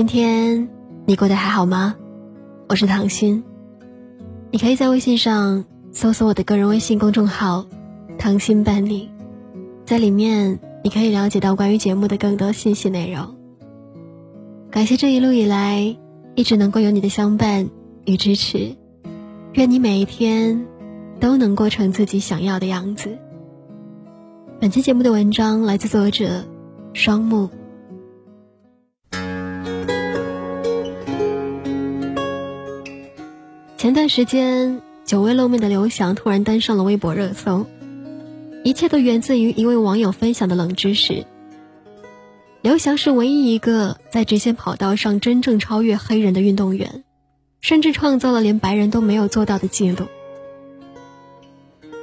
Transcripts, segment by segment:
今天你过得还好吗？我是唐心，你可以在微信上搜索我的个人微信公众号“唐心伴你”，在里面你可以了解到关于节目的更多信息内容。感谢这一路以来一直能够有你的相伴与支持，愿你每一天都能过成自己想要的样子。本期节目的文章来自作者双木。前段时间，久未露面的刘翔突然登上了微博热搜，一切都源自于一位网友分享的冷知识。刘翔是唯一一个在直线跑道上真正超越黑人的运动员，甚至创造了连白人都没有做到的记录。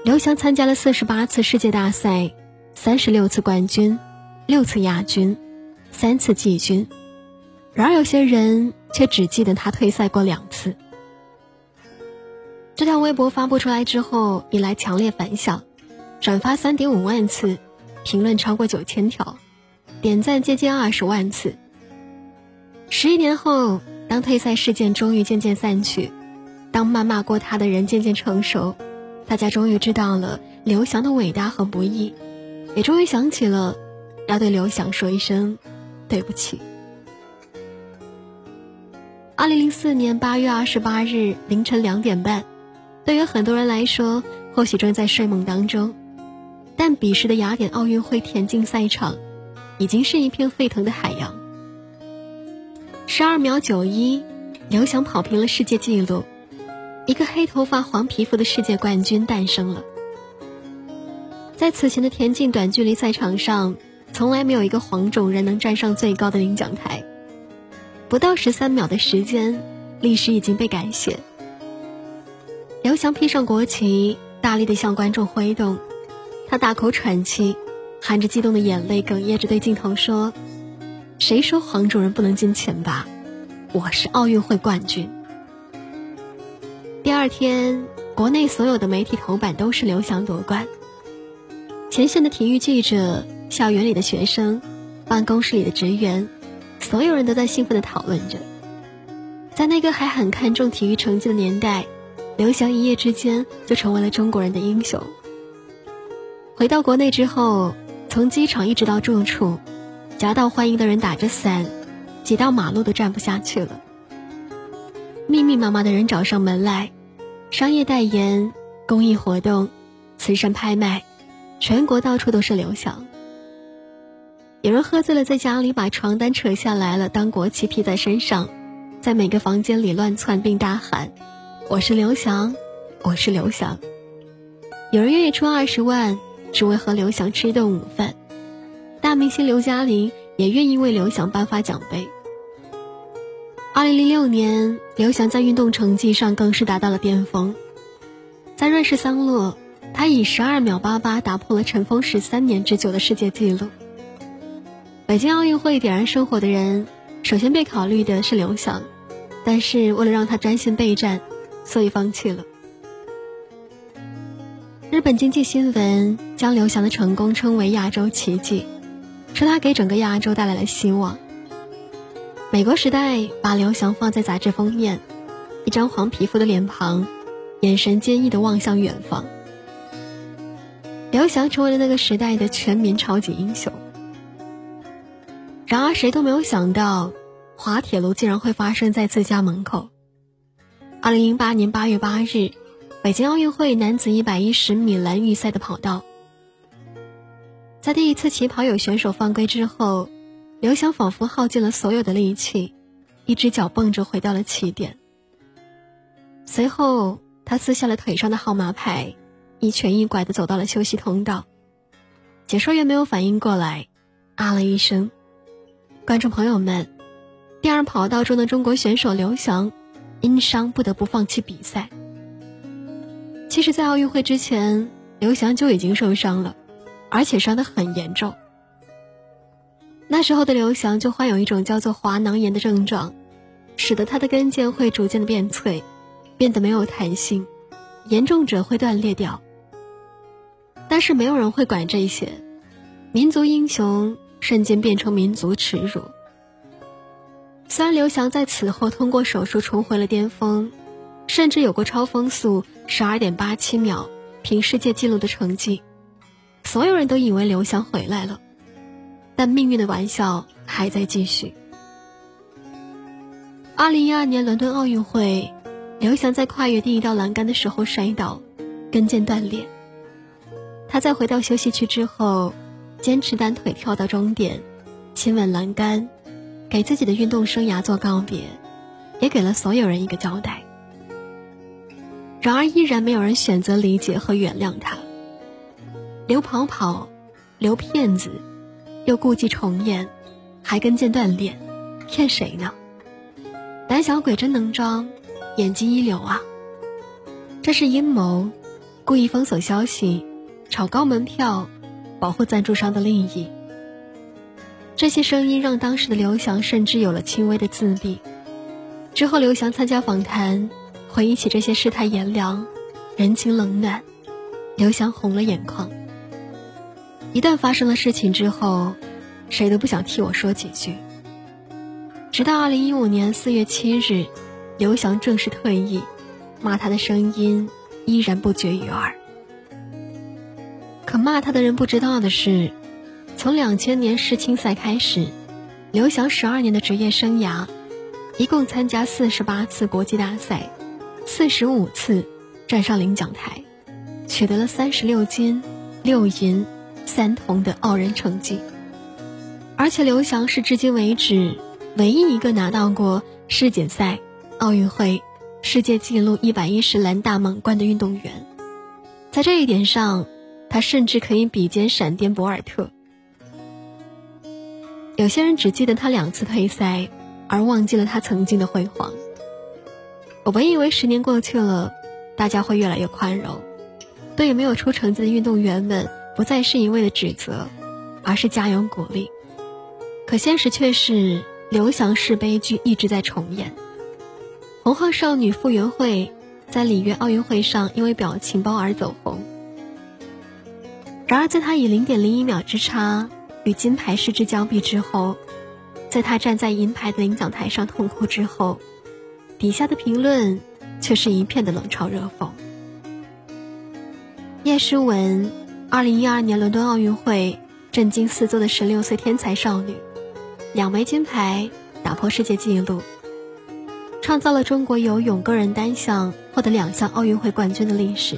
刘翔参加了四十八次世界大赛，三十六次冠军，六次亚军，三次季军，然而有些人却只记得他退赛过两次。这条微博发布出来之后，引来强烈反响，转发三点五万次，评论超过九千条。点赞接近二十万次。十一年后，当退赛事件终于渐渐散去，当谩骂过他的人渐渐成熟，大家终于知道了刘翔的伟大和不易，也终于想起了要对刘翔说一声对不起。二零零四年八月二十八日凌晨两点半，对于很多人来说，或许正在睡梦当中，但彼时的雅典奥运会田径赛场。已经是一片沸腾的海洋。十二秒九一，刘翔跑平了世界纪录，一个黑头发、黄皮肤的世界冠军诞生了。在此前的田径短距离赛场上，从来没有一个黄种人能站上最高的领奖台。不到十三秒的时间，历史已经被改写。刘翔披上国旗，大力地向观众挥动，他大口喘气。含着激动的眼泪，哽咽着对镜头说：“谁说黄种人不能进前八？我是奥运会冠军。”第二天，国内所有的媒体头版都是刘翔夺冠。前线的体育记者、校园里的学生、办公室里的职员，所有人都在兴奋地讨论着。在那个还很看重体育成绩的年代，刘翔一夜之间就成为了中国人的英雄。回到国内之后。从机场一直到住处，夹道欢迎的人打着伞，挤到马路都站不下去了。密密麻麻的人找上门来，商业代言、公益活动、慈善拍卖，全国到处都是刘翔。有人喝醉了，在家里把床单扯下来了当国旗披在身上，在每个房间里乱窜并大喊：“我是刘翔，我是刘翔。”有人愿意出二十万。只为和刘翔吃一顿午饭，大明星刘嘉玲也愿意为刘翔颁发奖杯。二零零六年，刘翔在运动成绩上更是达到了巅峰，在瑞士桑洛，他以十二秒八八打破了尘封十三年之久的世界纪录。北京奥运会点燃生活的人，首先被考虑的是刘翔，但是为了让他专心备战，所以放弃了。日本经济新闻将刘翔的成功称为“亚洲奇迹”，说他给整个亚洲带来了希望。美国时代把刘翔放在杂志封面，一张黄皮肤的脸庞，眼神坚毅地望向远方。刘翔成为了那个时代的全民超级英雄。然而，谁都没有想到，滑铁卢竟然会发生在自家门口。二零零八年八月八日。北京奥运会男子一百一十米栏预赛的跑道，在第一次起跑有选手犯规之后，刘翔仿佛耗尽了所有的力气，一只脚蹦着回到了起点。随后，他撕下了腿上的号码牌，一瘸一拐地走到了休息通道。解说员没有反应过来，啊了一声。观众朋友们，第二跑道中的中国选手刘翔，因伤不得不放弃比赛。其实，在奥运会之前，刘翔就已经受伤了，而且伤得很严重。那时候的刘翔就患有一种叫做滑囊炎的症状，使得他的跟腱会逐渐的变脆，变得没有弹性，严重者会断裂掉。但是没有人会管这些，民族英雄瞬间变成民族耻辱。虽然刘翔在此后通过手术重回了巅峰，甚至有过超风速十二点八七秒平世界纪录的成绩，所有人都以为刘翔回来了，但命运的玩笑还在继续。二零一二年伦敦奥运会，刘翔在跨越第一道栏杆的时候摔倒，跟腱断裂。他在回到休息区之后，坚持单腿跳到终点，亲吻栏杆，给自己的运动生涯做告别，也给了所有人一个交代。然而，依然没有人选择理解和原谅他。刘跑跑，刘骗子，又故伎重演，还跟腱断裂，骗谁呢？胆小鬼真能装，演技一流啊！这是阴谋，故意封锁消息。炒高门票，保护赞助商的利益。这些声音让当时的刘翔甚至有了轻微的自闭。之后，刘翔参加访谈，回忆起这些世态炎凉、人情冷暖，刘翔红了眼眶。一旦发生了事情之后，谁都不想替我说几句。直到二零一五年四月七日，刘翔正式退役，骂他的声音依然不绝于耳。可骂他的人不知道的是，从两千年世青赛开始，刘翔十二年的职业生涯，一共参加四十八次国际大赛，四十五次站上领奖台，取得了三十六金、六银、三铜的傲人成绩。而且刘翔是至今为止唯一一个拿到过世锦赛、奥运会世界纪录一百一十栏大满贯的运动员，在这一点上。他甚至可以比肩闪电博尔特。有些人只记得他两次退赛，而忘记了他曾经的辉煌。我本以为十年过去了，大家会越来越宽容，对于没有出成绩的运动员们不再是一味的指责，而是加油鼓励。可现实却是刘翔式悲剧一直在重演。红鹤少女傅园慧在里约奥运会上因为表情包而走红。然而，在他以零点零一秒之差与金牌失之交臂之后，在他站在银牌的领奖台上痛哭之后，底下的评论却是一片的冷嘲热讽。叶诗文，二零一二年伦敦奥运会震惊四座的十六岁天才少女，两枚金牌打破世界纪录，创造了中国游泳个人单项获得两项奥运会冠军的历史。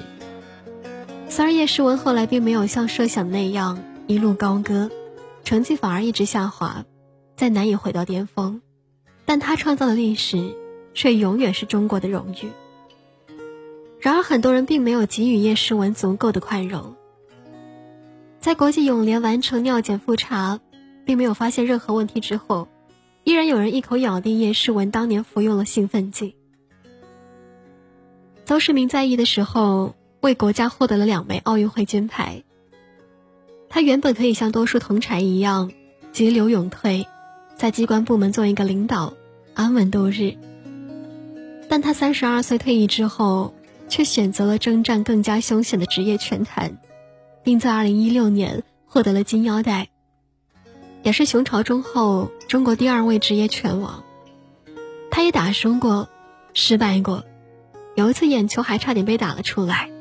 虽然叶诗文后来并没有像设想那样一路高歌，成绩反而一直下滑，再难以回到巅峰，但他创造的历史却永远是中国的荣誉。然而，很多人并没有给予叶诗文足够的宽容。在国际泳联完成尿检复查，并没有发现任何问题之后，依然有人一口咬定叶诗文当年服用了兴奋剂。邹市明在役的时候。为国家获得了两枚奥运会金牌。他原本可以像多数同才一样，急流勇退，在机关部门做一个领导，安稳度日。但他三十二岁退役之后，却选择了征战更加凶险的职业拳坛，并在二零一六年获得了金腰带，也是熊朝忠后中国第二位职业拳王。他也打输过，失败过，有一次眼球还差点被打了出来。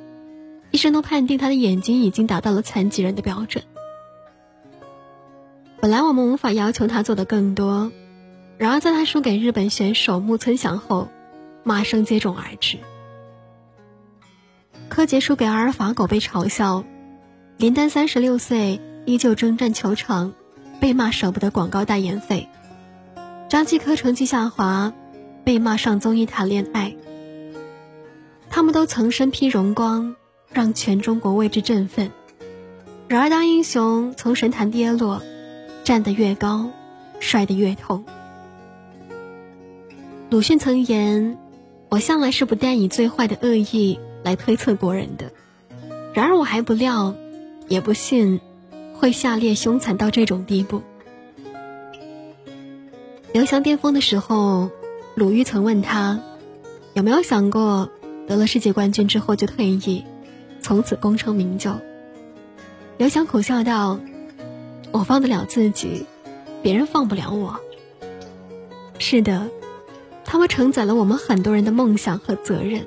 医生都判定他的眼睛已经达到了残疾人的标准。本来我们无法要求他做的更多，然而在他输给日本选手木村翔后，骂声接踵而至。柯洁输给阿尔法狗被嘲笑，林丹三十六岁依旧征战球场，被骂舍不得广告代言费。张继科成绩下滑，被骂上综艺谈恋爱。他们都曾身披荣光。让全中国为之振奋。然而，当英雄从神坛跌落，站得越高，摔得越痛。鲁迅曾言：“我向来是不带以最坏的恶意来推测国人的。”然而，我还不料，也不信，会下列凶残到这种地步。刘翔巅峰的时候，鲁豫曾问他：“有没有想过，得了世界冠军之后就退役？”从此功成名就。刘翔苦笑道：“我放得了自己，别人放不了我。”是的，他们承载了我们很多人的梦想和责任，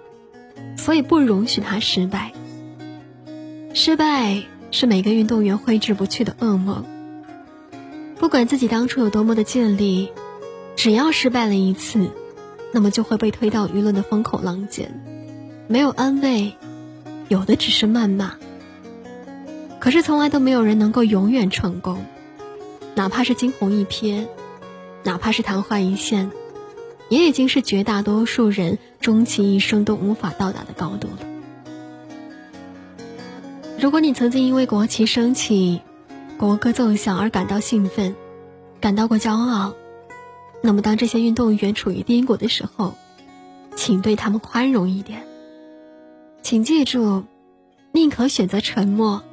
所以不容许他失败。失败是每个运动员挥之不去的噩梦。不管自己当初有多么的尽力，只要失败了一次，那么就会被推到舆论的风口浪尖，没有安慰，有的只是谩骂。可是从来都没有人能够永远成功，哪怕是惊鸿一瞥，哪怕是昙花一现，也已经是绝大多数人终其一生都无法到达的高度了。如果你曾经因为国旗升起、国歌奏响而感到兴奋、感到过骄傲，那么当这些运动员处于低谷的时候，请对他们宽容一点。请记住，宁可选择沉默，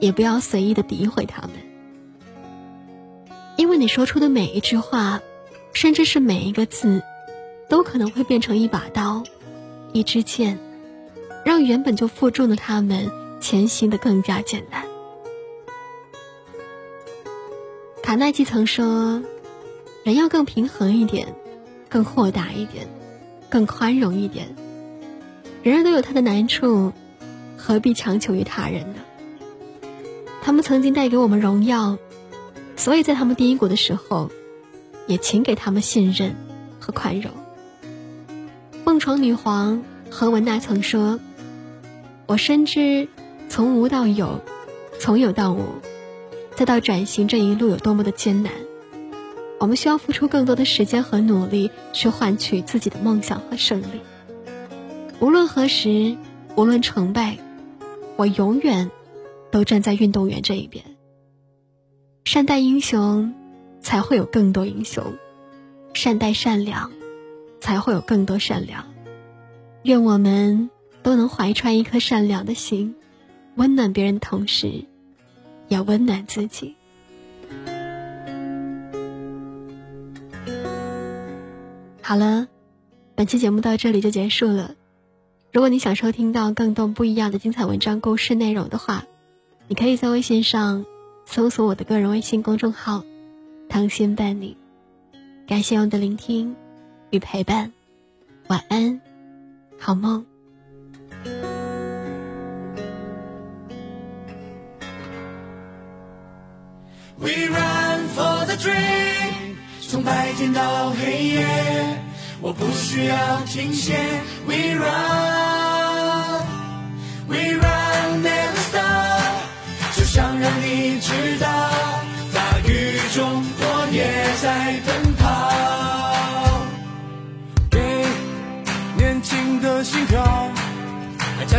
也不要随意的诋毁他们，因为你说出的每一句话，甚至是每一个字，都可能会变成一把刀、一支箭，让原本就负重的他们。前行的更加简单。卡耐基曾说：“人要更平衡一点，更豁达一点，更宽容一点。人人都有他的难处，何必强求于他人呢？”他们曾经带给我们荣耀，所以在他们低谷的时候，也请给他们信任和宽容。凤凰女皇何文娜曾说：“我深知。”从无到有，从有到无，再到转型这一路有多么的艰难，我们需要付出更多的时间和努力去换取自己的梦想和胜利。无论何时，无论成败，我永远都站在运动员这一边。善待英雄，才会有更多英雄；善待善良，才会有更多善良。愿我们都能怀揣一颗善良的心。温暖别人同时，也温暖自己。好了，本期节目到这里就结束了。如果你想收听到更多不一样的精彩文章、故事内容的话，你可以在微信上搜索我的个人微信公众号“糖心伴你”。感谢我的聆听与陪伴，晚安，好梦。We run for the dream，从白天到黑夜，我不需要停歇。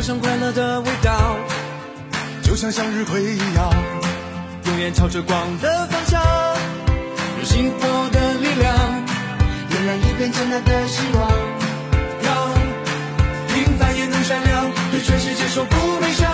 上快乐的味道，就像向日葵一样。永远朝着光的方向，用幸福的力量，点燃一片灿烂的希望，让平凡也能闪亮，对全世界说不悲伤。